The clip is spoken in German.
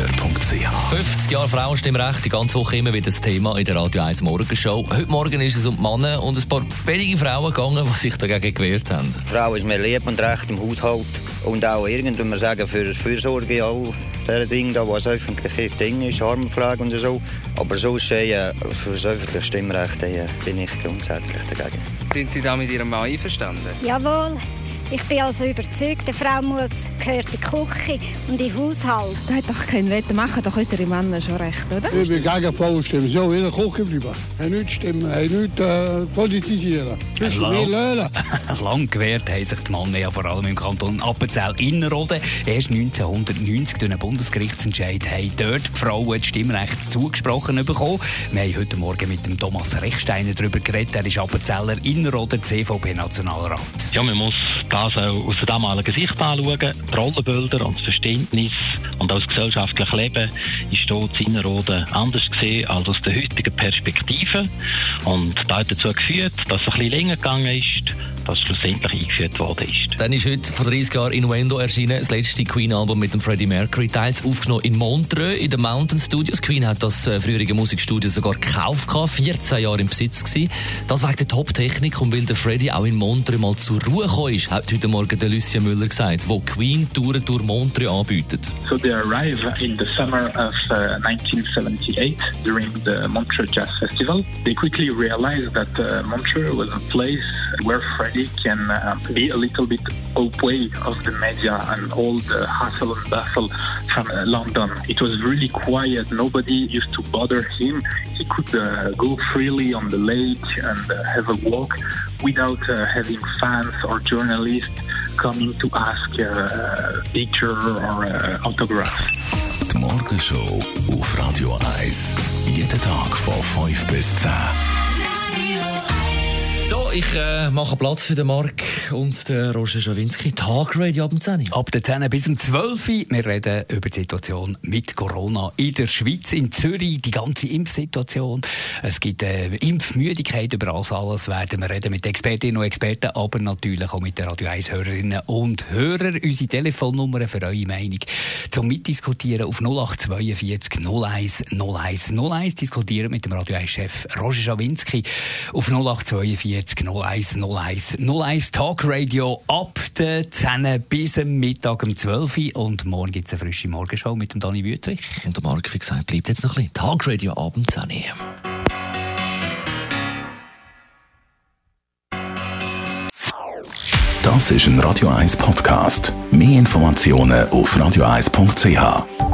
AlexanderKeller.ch 50 Jahre Frauenstimmrecht, die ganze Woche immer wieder das Thema in der Radio 1 Morgenshow. Heute Morgen ist es um die Männer und ein paar wenige Frauen gegangen, die sich dagegen gewehrt haben. Die Frau ist mir lieb und recht im Haushalt und auch irgendwann sagen für Fürsorge in all diesen Dingen, da, was öffentliche Ding ist, Armenpflege und so. Aber sonst äh, für das öffentliche Stimmrecht äh, bin ich grundsätzlich dagegen. Sind Sie da mit Ihrem Mann einverstanden? Jawohl. Ich bin also überzeugt, eine Frau muss, gehört in die Küche und in den Haushalt. Da hat doch kein Wetter machen, doch unsere Männer schon recht, oder? Ich bin gegen Frauenstimmen. So, in der Küche bleiben. Hey, nicht stimmen, hey, nicht äh, politisieren. Sonst mehr löhlen. Lang gewährt haben sich die Männer ja vor allem im Kanton Appenzell-Innerrhoden. Erst 1990 durch einen Bundesgerichtsentscheid haben dort die Frauen das Stimmrecht zugesprochen bekommen. Wir haben heute Morgen mit dem Thomas Rechsteiner darüber geredet. Er ist Appenzeller Innerrhoden, CVP-Nationalrat. Ja, man muss das auch aus der damaligen Sicht anschauen. Die Rollenbilder und das Verständnis und auch das gesellschaftliche Leben ist dort in Innerrhoden anders gesehen als aus der heutigen Perspektive. Und das hat dazu geführt, dass es ein bisschen länger gegangen ist, dass schlussendlich eingeführt worden ist. Dann ist heute vor 30 Jahren Innuendo erschienen, das letzte Queen-Album mit dem Freddie Mercury, teils aufgenommen in Montreux in den Mountain Studios. Queen hat das äh, frühere Musikstudio sogar gekauft, 14 Jahre im Besitz gewesen. Das wegen der Top-Technik und weil der Freddie auch in Montreux mal zur Ruhe gekommen ist, hat heute Morgen der Lucien Müller gesagt, wo Queen Touren durch Montreux anbietet. So they arrived in the summer of uh, 1978 during the Montreux Jazz Festival. They quickly realized that uh, Montreux was a place where Freddie can uh, be a little bit away of the media and all the hustle and bustle from uh, London. It was really quiet. Nobody used to bother him. He could uh, go freely on the lake and uh, have a walk without uh, having fans or journalists coming to ask uh, a picture or uh, autograph. Morgenshow auf Radio 1. Jeden Tag von 5 bis 10. Ich äh, mache Platz für den Marc und den Roger Schawinski. Tag Radio ab 10 Ab der 10 bis um 12 Uhr. Wir reden über die Situation mit Corona in der Schweiz, in Zürich, die ganze Impfsituation. Es gibt äh, Impfmüdigkeit über alles, alles werden wir reden mit Expertinnen und Experten, aber natürlich auch mit den Radio 1 Hörerinnen und Hörern. Unsere Telefonnummer für eure Meinung zum Mitdiskutieren auf 0842 01 01 01. Diskutieren mit dem Radio 1 Chef Roger Schawinski auf 0842 01 01 01 Talk Radio ab der 10 bis am Mittag um 12 Uhr und morgen gibt es eine frische Morgenshow mit dem Dani Wüthrich. Und der Marc, wie gesagt, bleibt jetzt noch ein bisschen. Tag Radio abends 10 Das ist ein Radio 1 Podcast. Mehr Informationen auf radio1.ch.